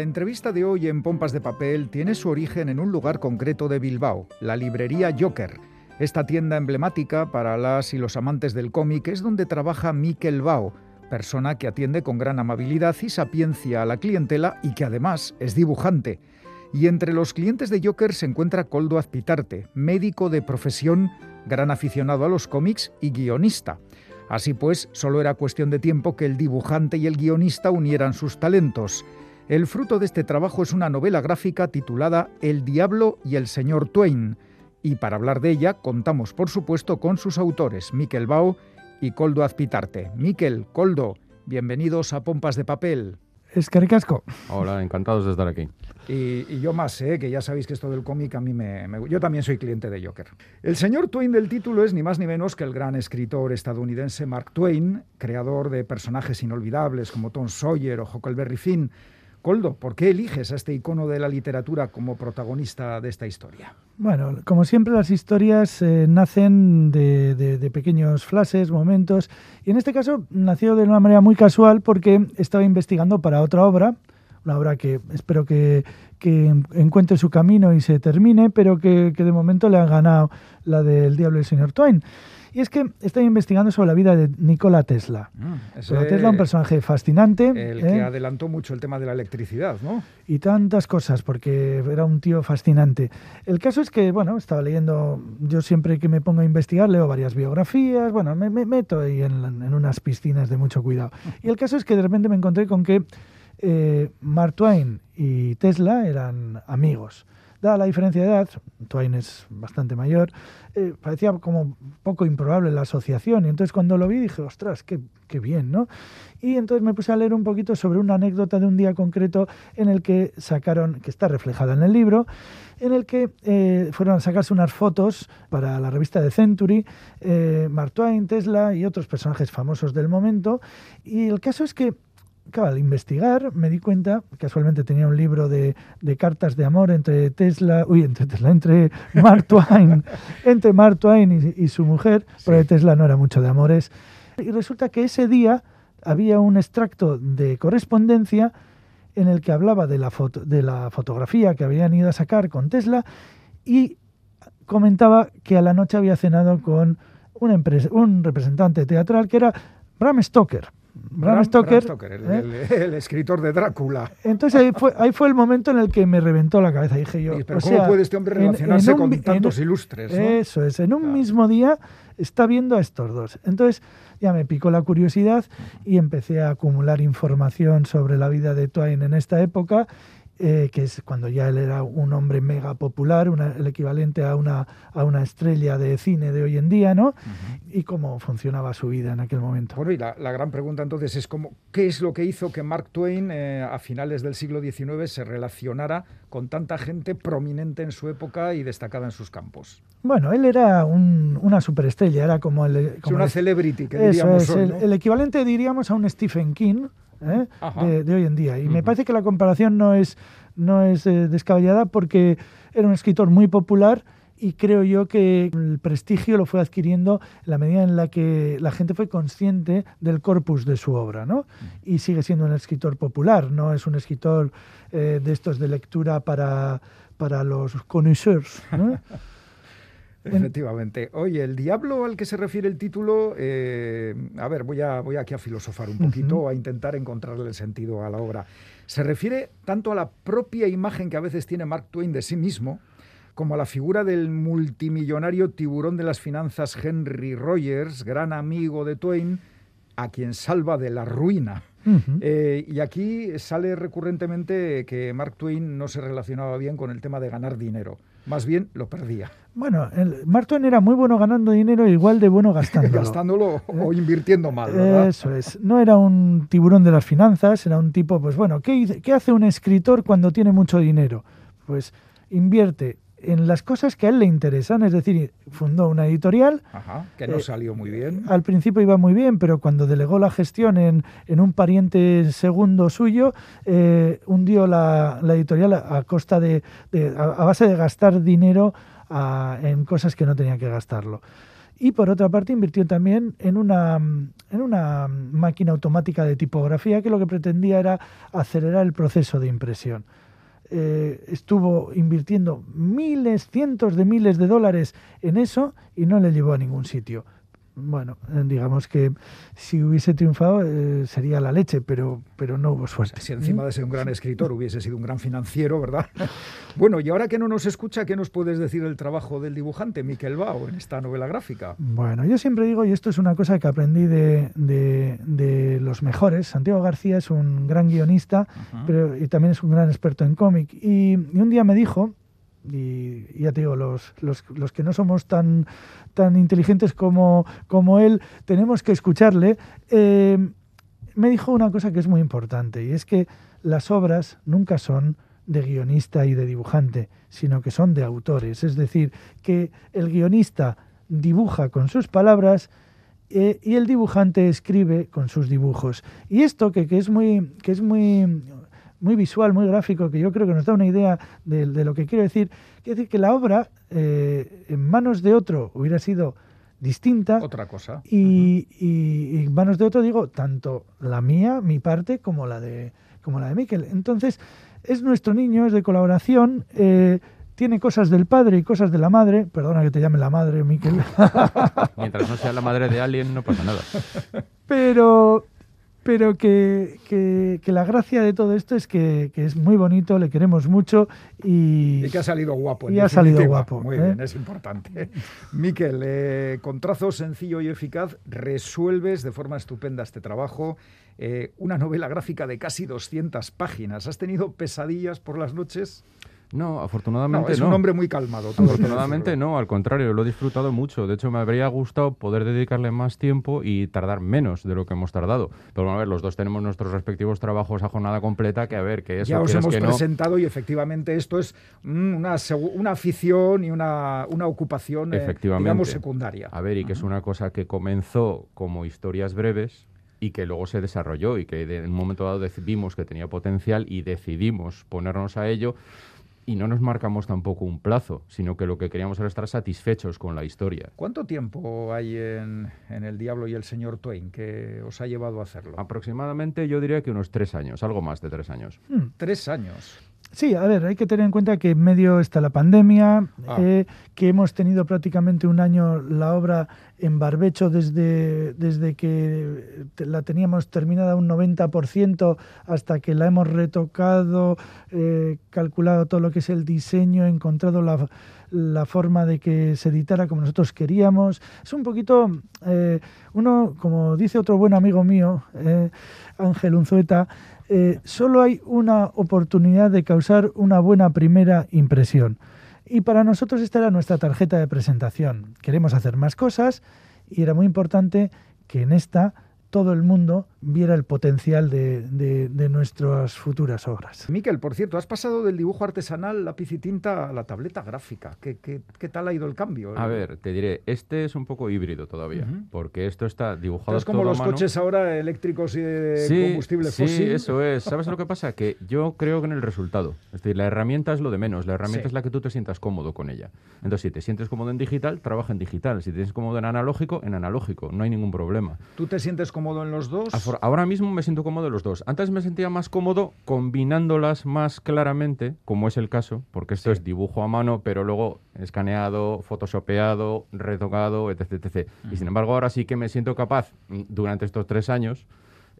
La entrevista de hoy en Pompas de Papel tiene su origen en un lugar concreto de Bilbao, la librería Joker. Esta tienda emblemática para las y los amantes del cómic es donde trabaja Mikel Bao, persona que atiende con gran amabilidad y sapiencia a la clientela y que además es dibujante. Y entre los clientes de Joker se encuentra Coldo Azpitarte, médico de profesión, gran aficionado a los cómics y guionista. Así pues, solo era cuestión de tiempo que el dibujante y el guionista unieran sus talentos. El fruto de este trabajo es una novela gráfica titulada El Diablo y el Señor Twain. Y para hablar de ella contamos, por supuesto, con sus autores, Miquel Bau y Coldo Azpitarte. Miquel, Coldo, bienvenidos a Pompas de Papel. Es Caricasco. Hola, encantados de estar aquí. Y, yo más, ¿eh? que ya sabéis que esto del cómic a mí me, Yo también soy cliente de Joker. El señor Twain del título es ni más ni menos que el gran escritor estadounidense Mark Twain, creador de personajes inolvidables como Tom Sawyer o Huckleberry Finn, Coldo, ¿por qué eliges a este icono de la literatura como protagonista de esta historia? Bueno, como siempre las historias eh, nacen de, pequeños flashes, momentos, y en este caso nació de una manera muy casual porque estaba investigando para otra obra, una obra que espero que, encuentre su camino y se termine, pero que, que de momento le ha ganado la del Diablo y el Señor Twain. Y es que estoy investigando sobre la vida de Nikola Tesla. Mm, Nikola Tesla, un personaje fascinante. El que ¿eh? adelantó mucho el tema de la electricidad, ¿no? Y tantas cosas, porque era un tío fascinante. El caso es que, bueno, estaba leyendo, yo siempre que me pongo a investigar leo varias biografías, bueno, me, meto ahí en, unas piscinas de mucho cuidado. Y el caso es que de repente me encontré con que eh, Mark Twain y Tesla eran amigos. Dada la diferencia de edad, Twain es bastante mayor, eh, parecía como poco improbable la asociación. Y entonces cuando lo vi dije, ostras, qué, qué, bien, ¿no? Y entonces me puse a leer un poquito sobre una anécdota de un día concreto en el que sacaron, que está reflejada en el libro, en el que eh, fueron a sacarse unas fotos para la revista de Century, eh, Mark Twain, Tesla y otros personajes famosos del momento. Y el caso es que al investigar me di cuenta, casualmente tenía un libro de, cartas de amor entre Tesla, uy, entre Tesla, entre Mark Twain, entre Mark Twain y, su mujer, porque Tesla no era mucho de amores. Y resulta que ese día había un extracto de correspondencia en el que hablaba de la, foto, de la fotografía que habían ido a sacar con Tesla y comentaba que a la noche había cenado con una empresa, un representante teatral que era Bram Stoker. Bram, Stoker, ¿eh? el, escritor de Drácula. Entonces ahí fue, ahí fue el momento en el que me reventó la cabeza. Dije yo, pero ¿cómo puede este hombre relacionarse con tantos ilustres? Eso es, en un mismo día está viendo a estos dos. Entonces ya me picó la curiosidad y empecé a acumular información sobre la vida de Twain en esta época eh, que es cuando ya él era un hombre mega popular, el equivalente a una, a una estrella de cine de hoy en día, ¿no? Y cómo funcionaba su vida en aquel momento. Bueno, y la, gran pregunta entonces es cómo, qué es lo que hizo que Mark Twain eh, a finales del siglo XIX se relacionara con tanta gente prominente en su época y destacada en sus campos. Bueno, él era una superestrella, era como el... Como una celebrity, que diríamos el equivalente, diríamos, a un Stephen King, ¿eh? de, hoy en día. Y me parece que la comparación no es, no es eh, descabellada porque era un escritor muy popular y creo yo que el prestigio lo fue adquiriendo en la medida en la que la gente fue consciente del corpus de su obra, ¿no? Y sigue siendo un escritor popular, no es un escritor eh, de estos de lectura para, para los connoisseurs, Efectivamente. Oye, el diablo al que se refiere el título, eh, a ver, voy, a, voy aquí a filosofar un poquito, a intentar encontrarle el sentido a la obra. Se refiere tanto a la propia imagen que a veces tiene Mark Twain de sí mismo, como a la figura del multimillonario tiburón de las finanzas Henry Rogers, gran amigo de Twain, a quien salva de la ruina. Eh, y aquí sale recurrentemente que Mark Twain no se relacionaba bien con el tema de ganar dinero, más bien lo perdía. Bueno, el, Mark Twain era muy bueno ganando dinero, igual de bueno gastándolo. gastándolo o invirtiendo mal. Eso es. No era un tiburón de las finanzas, era un tipo, pues bueno, ¿qué, ¿qué hace un escritor cuando tiene mucho dinero? Pues invierte en las cosas que a él le interesan, es decir, fundó una editorial. que no eh, salió muy bien. Al principio iba muy bien, pero cuando delegó la gestión en, un pariente segundo suyo, eh, hundió la, editorial a, costa de, a, base de gastar dinero en cosas que no tenía que gastarlo. y por otra parte invirtió también en una, en una máquina automática de tipografía que lo que pretendía era acelerar el proceso de impresión. Eh, estuvo invirtiendo miles, cientos de miles de dólares en eso y no le llevó a ningún sitio bueno, eh, digamos que si hubiese triunfado eh, sería la leche, pero, pero no hubo suerte. Si encima de ser un gran escritor hubiese sido un gran financiero, ¿verdad? bueno, y ahora que no nos escucha, ¿qué nos puedes decir del trabajo del dibujante Miquel Bao en esta novela gráfica? Bueno, yo siempre digo, y esto es una cosa que aprendí de, de, los mejores, Santiago García es un gran guionista, pero y también es un gran experto en cómic, y un día me dijo, y, ya te digo, los, los, los, que no somos tan, tan inteligentes como, como él, tenemos que escucharle, eh, me dijo una cosa que es muy importante, y es que las obras nunca son de guionista y de dibujante, sino que son de autores. Es decir, que el guionista dibuja con sus palabras eh, y el dibujante escribe con sus dibujos. Y esto que, que, es muy, que es muy muy visual, muy gráfico, que yo creo que nos da una idea de, lo que quiero decir. Quiero decir que la obra eh, en manos de otro hubiera sido distinta. Otra cosa. Y, en manos de otro digo, tanto la mía, mi parte, como la de, como la de Miquel. Entonces, es nuestro niño, es de colaboración. Eh, tiene cosas del padre y cosas de la madre. Perdona que te llame la madre, Miquel. Mientras no sea la madre de alguien, no pasa nada. Pero, pero que, que, la gracia de todo esto es que, es muy bonito, le queremos mucho y, y que ha salido guapo. Y ha salido guapo. Muy ¿eh? bien, es importante. Miquel, eh, con trazo sencillo y eficaz, resuelves de forma estupenda este trabajo. Eh, una novela gráfica de casi 200 páginas. ¿Has tenido pesadillas por las noches? No, afortunadamente no. Es un hombre muy calmado. Afortunadamente no, al contrario, lo he disfrutado mucho. De hecho, me habría gustado poder dedicarle más tiempo y tardar menos de lo que hemos tardado. Pero bueno, a ver, los dos tenemos nuestros respectivos trabajos a jornada completa que a ver, que eso Ya os hemos que presentado y efectivamente esto es una, una afición y una, una ocupación, eh, digamos, secundaria. A ver, y que es una cosa que comenzó como historias breves, y que luego se desarrolló y que en un momento dado decidimos que tenía potencial y decidimos ponernos a ello y no nos marcamos tampoco un plazo, sino que lo que queríamos era estar satisfechos con la historia. ¿Cuánto tiempo hay en, El Diablo y el Señor Twain que os ha llevado a hacerlo? Aproximadamente yo diría que unos tres años, algo más de tres años. Hmm, tres años. Sí, a ver, hay que tener en cuenta que en medio está la pandemia, ah. eh, que hemos tenido prácticamente un año la obra en barbecho desde, desde que la teníamos terminada un 90% hasta que la hemos retocado, eh, calculado todo lo que es el diseño, encontrado la, la, forma de que se editara como nosotros queríamos. Es un poquito, eh, uno, como dice otro buen amigo mío, Ángel Unzueta, eh, solo hay una oportunidad de causar una buena primera impresión. Y para nosotros esta era nuestra tarjeta de presentación. Queremos hacer más cosas y era muy importante que en esta todo el mundo viera el potencial de, de, nuestras futuras obras. Miquel, por cierto, has pasado del dibujo artesanal, lápiz y tinta, a la tableta gráfica. ¿Qué, qué, qué tal ha ido el cambio? A ver, te diré, este es un poco híbrido todavía, porque esto está dibujado Es como los coches ahora eléctricos y de combustible fósil. Sí, eso es. ¿Sabes lo que pasa? Que yo creo que en el resultado. Es decir, la herramienta es lo de menos. La herramienta es la que tú te sientas cómodo con ella. Entonces, si te sientes cómodo en digital, trabaja en digital. Si te sientes cómodo en analógico, en analógico. No hay ningún problema. ¿Tú te sientes cómodo en los dos? Ahora mismo me siento cómodo de los dos. Antes me sentía más cómodo combinándolas más claramente, como es el caso, porque esto es dibujo a mano, pero luego escaneado, photoshopeado, retocado, etc. etc. Y sin embargo, ahora sí que me siento capaz, mm, durante estos tres años,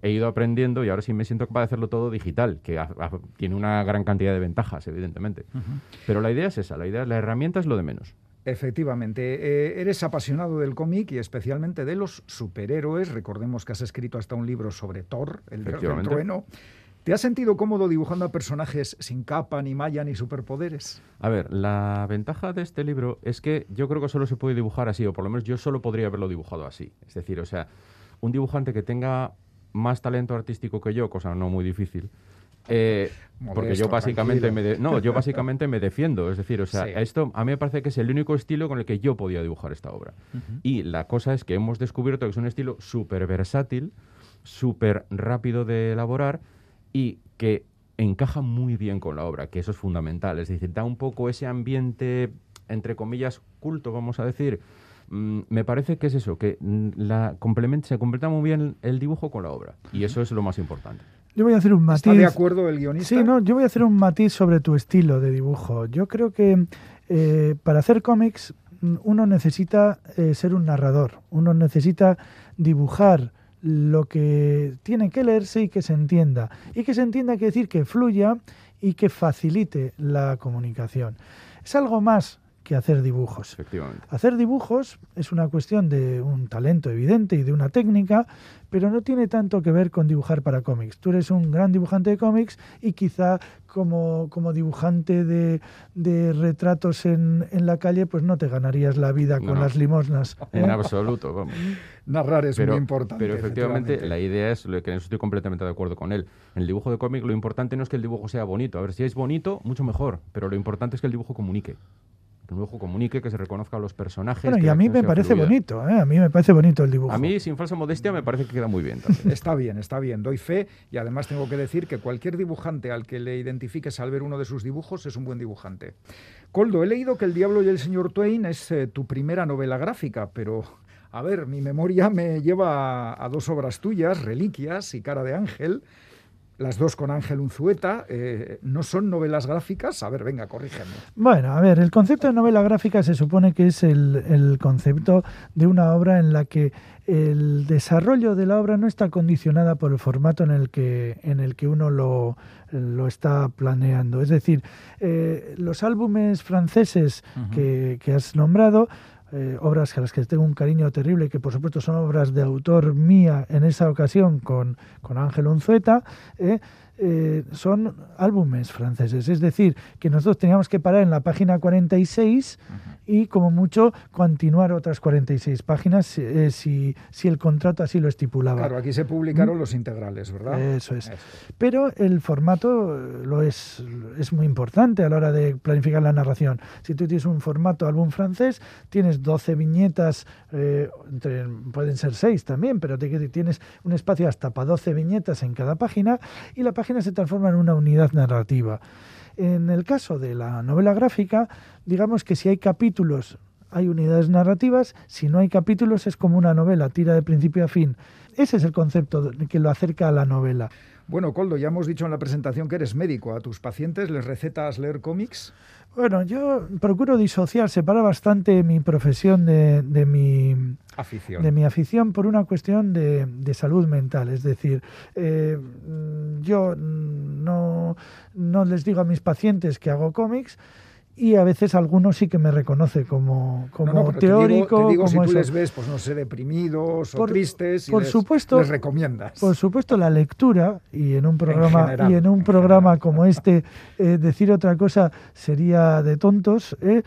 he ido aprendiendo y ahora sí me siento capaz de hacerlo todo digital, que tiene una gran cantidad de ventajas, evidentemente. Pero la idea es esa, la idea, la herramienta es lo de menos. Efectivamente, eh, eres apasionado del cómic y especialmente de los superhéroes. Recordemos que has escrito hasta un libro sobre Thor, el del trueno. ¿Te has sentido cómodo dibujando a personajes sin capa, ni malla, ni superpoderes? A ver, la ventaja de este libro es que yo creo que solo se puede dibujar así, o por lo menos yo solo podría haberlo dibujado así. Es decir, o sea, un dibujante que tenga más talento artístico que yo, cosa no muy difícil, eh, porque yo básicamente me no, yo básicamente me defiendo, es decir, o sea, esto a mí me parece que es el único estilo con el que yo podía dibujar esta obra. Y la cosa es que hemos descubierto que es un estilo súper versátil, súper rápido de elaborar y que encaja muy bien con la obra, que eso es fundamental, es decir, da un poco ese ambiente entre comillas culto, vamos a decir, mm, me parece que es eso, que mm, la complementa, se completa muy bien el dibujo con la obra. Y eso es lo más importante. Yo voy a hacer un matiz. ¿Está de acuerdo el guionista? Sí, no, yo voy a hacer un matiz sobre tu estilo de dibujo. Yo creo que eh, para hacer cómics mm, uno necesita eh, ser un narrador, uno necesita dibujar lo que tiene que leerse y que se entienda. Y que se entienda quiere decir que fluya y que facilite la comunicación. Es algo más que hacer dibujos. Efectivamente. Hacer dibujos es una cuestión de un talento evidente y de una técnica, pero no tiene tanto que ver con dibujar para cómics. Tú eres un gran dibujante de cómics y quizá como, como dibujante de, de retratos en, en, la calle, pues no te ganarías la vida con no, las limosnas. En ¿eh? absoluto, vamos. Narrar es pero, muy importante. Pero efectivamente, efectivamente, la idea es lo que en eso estoy completamente de acuerdo con él. En el dibujo de cómic lo importante no es que el dibujo sea bonito. A ver, si es bonito, mucho mejor. Pero lo importante es que el dibujo comunique que un dibujo comunique, que se reconozca a los personajes. Bueno, y a mí me parece fluida. bonito, ¿eh? a mí me parece bonito el dibujo. A mí, sin falsa modestia, me parece que queda muy bien. También. está bien, está bien, doy fe y además tengo que decir que cualquier dibujante al que le identifiques al ver uno de sus dibujos es un buen dibujante. Coldo, he leído que El Diablo y el Señor Twain es eh, tu primera novela gráfica, pero a ver, mi memoria me lleva a, a dos obras tuyas, Reliquias y Cara de Ángel las dos con Ángel Unzueta, eh, ¿no son novelas gráficas? A ver, venga, corrígeme. Bueno, a ver, el concepto de novela gráfica se supone que es el, el, concepto de una obra en la que el desarrollo de la obra no está condicionada por el formato en el que, en el que uno lo, lo está planeando. Es decir, eh, los álbumes franceses uh -huh. que, que has nombrado eh, obras a las que tengo un cariño terrible, que por supuesto son obras de autor mía en esa ocasión con, con Ángel Unzueta, eh, eh, son álbumes franceses. Es decir, que nosotros teníamos que parar en la página 46 uh -huh. y como mucho continuar otras 46 páginas eh, si, si, el contrato así lo estipulaba. Claro, aquí se publicaron ¿Mm? los integrales, ¿verdad? Eso es. Eso. Pero el formato lo es, es muy importante a la hora de planificar la narración. Si tú tienes un formato álbum francés, tienes 12 viñetas, eh, entre, pueden ser 6 también, pero tienes un espacio hasta para 12 viñetas en cada página y la página se transforma en una unidad narrativa. En el caso de la novela gráfica, digamos que si hay capítulos hay unidades narrativas, si no hay capítulos es como una novela, tira de principio a fin. Ese es el concepto que lo acerca a la novela. Bueno, Coldo, ya hemos dicho en la presentación que eres médico. ¿A tus pacientes les recetas leer cómics? Bueno, yo procuro disociar, separar bastante mi profesión de, de, mi afición. de mi afición por una cuestión de, de salud mental. Es decir, eh, yo no, no les digo a mis pacientes que hago cómics, y a veces algunos sí que me reconoce como, como no, no, teórico. Te digo, te digo como si tú eso. les ves, pues no sé, deprimidos por, o tristes, y por les, supuesto, les recomiendas. Por supuesto, la lectura, y en un programa, en general, y en un programa general. como este, eh, decir otra cosa sería de tontos. Eh,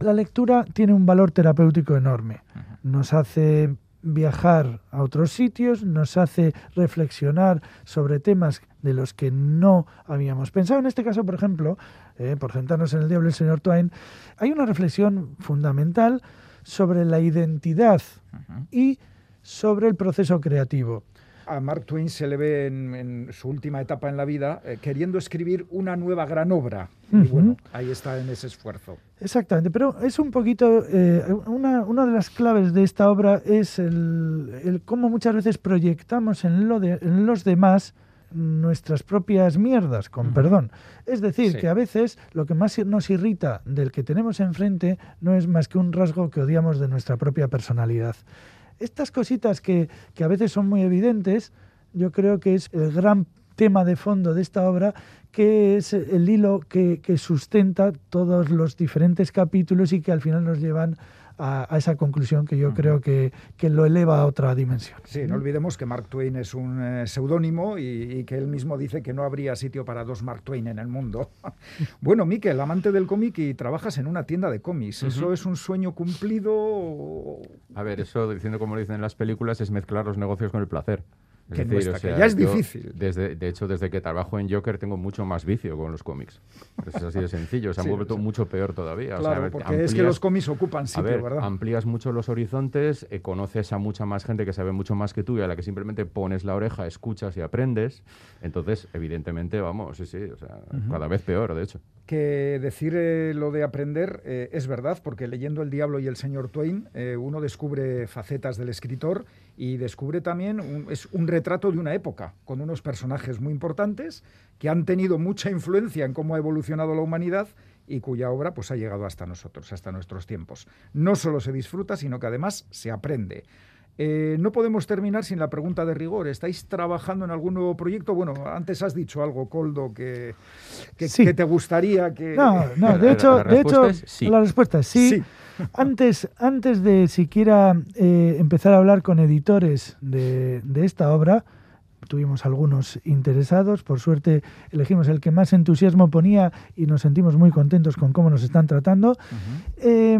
la lectura tiene un valor terapéutico enorme. Nos hace viajar a otros sitios, nos hace reflexionar sobre temas de los que no habíamos pensado. En este caso, por ejemplo, eh, por sentarnos en el diablo el señor Twain, hay una reflexión fundamental sobre la identidad uh -huh. y sobre el proceso creativo. A Mark Twain se le ve en, en su última etapa en la vida eh, queriendo escribir una nueva gran obra. Uh -huh. Y bueno, ahí está en ese esfuerzo. Exactamente, pero es un poquito, eh, una, una, de las claves de esta obra es el, el cómo muchas veces proyectamos en, lo de, en los demás nuestras propias mierdas, con uh -huh. perdón. Es decir, sí. que a veces lo que más nos irrita del que tenemos enfrente no es más que un rasgo que odiamos de nuestra propia personalidad. Estas cositas que, que a veces son muy evidentes, yo creo que es el gran tema de fondo de esta obra, que es el hilo que, que sustenta todos los diferentes capítulos y que al final nos llevan a, a, esa conclusión que yo uh -huh. creo que, que, lo eleva a otra dimensión. Sí, no olvidemos que Mark Twain es un eh, seudónimo y, y, que él mismo dice que no habría sitio para dos Mark Twain en el mundo. bueno, Miquel, amante del cómic y trabajas en una tienda de cómics. Uh -huh. ¿Eso es un sueño cumplido? A ver, eso, diciendo como lo dicen en las películas, es mezclar los negocios con el placer. Es que, decir, nuestra, o sea, que ya es difícil. Desde, de hecho, desde que trabajo en Joker tengo mucho más vicio con los cómics. Es así de sencillo. Se han sí, vuelto sí. mucho peor todavía. Claro, o sea, porque amplías, es que los cómics ocupan sitio, ver, ¿verdad? Amplías mucho los horizontes, eh, conoces a mucha más gente que sabe mucho más que tú y a la que simplemente pones la oreja, escuchas y aprendes. Entonces, evidentemente, vamos, sí, sí, o sea, uh -huh. cada vez peor, de hecho. Que decir eh, lo de aprender eh, es verdad, porque leyendo El Diablo y el Señor Twain, eh, uno descubre facetas del escritor y descubre también un, es un retrato de una época, con unos personajes muy importantes que han tenido mucha influencia en cómo ha evolucionado la humanidad y cuya obra pues, ha llegado hasta nosotros, hasta nuestros tiempos. No solo se disfruta, sino que además se aprende. Eh, no podemos terminar sin la pregunta de rigor. ¿Estáis trabajando en algún nuevo proyecto? Bueno, antes has dicho algo, Coldo, que, que, Sí. que te gustaría que... No, no, de hecho, la de hecho respuesta es sí. la respuesta es sí. Sí. Antes, antes de siquiera eh, empezar a hablar con editores de, de esta obra, tuvimos algunos interesados. Por suerte, elegimos el que más entusiasmo ponía y nos sentimos muy contentos con cómo nos están tratando. Eh,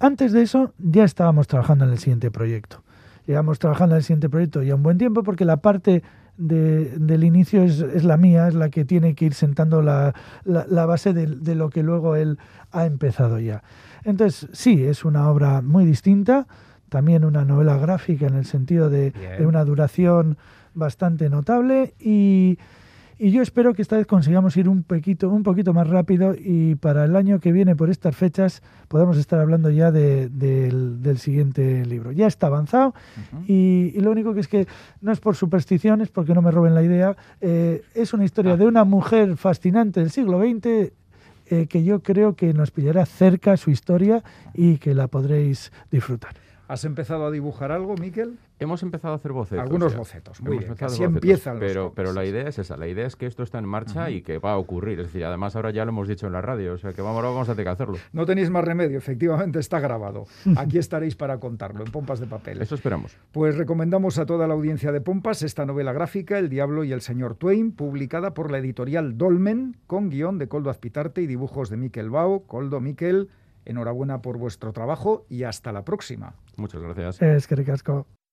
antes de eso, ya estábamos trabajando en el siguiente proyecto. Llevamos trabajando en el siguiente proyecto ya un buen tiempo porque la parte de- del inicio es, es la mía, es la que tiene que ir sentando la, la- la base de, de lo que luego él ha empezado ya. Entonces, sí, es una obra muy distinta, también una novela gráfica en el sentido de, de una duración bastante notable y, y yo espero que esta vez consigamos ir un poquito, un poquito más rápido y para el año que viene, por estas fechas, podamos estar hablando ya de- del, del siguiente libro. Ya está avanzado y, y lo único que es que no es por superstición, es porque no me roben la idea. eh, es una historia Ah. de una mujer fascinante del siglo XX eh, que yo creo que nos pillará cerca su historia y que la podréis disfrutar. ¿Has empezado a dibujar algo, Miquel? Hemos empezado a hacer bocetos. Algunos bocetos, muy bien, empezado así bocetos, empiezan los pero, pero la idea es esa, la idea es que esto está en marcha y que va a ocurrir. Es decir, además ahora ya lo hemos dicho en la radio, o sea que vamos, ahora vamos a tener que hacerlo. No tenéis más remedio, efectivamente está grabado. Aquí estaréis para contarlo, en pompas de papel. Eso esperamos. Pues recomendamos a toda la audiencia de Pompas esta novela gráfica, El Diablo y el Señor Twain, publicada por la editorial Dolmen, con guion de Coldo Azpitarte y dibujos de Miquel Bao. Coldo, Miquel, enhorabuena por vuestro trabajo y hasta la próxima. Muchas gracias. Es que ricasco.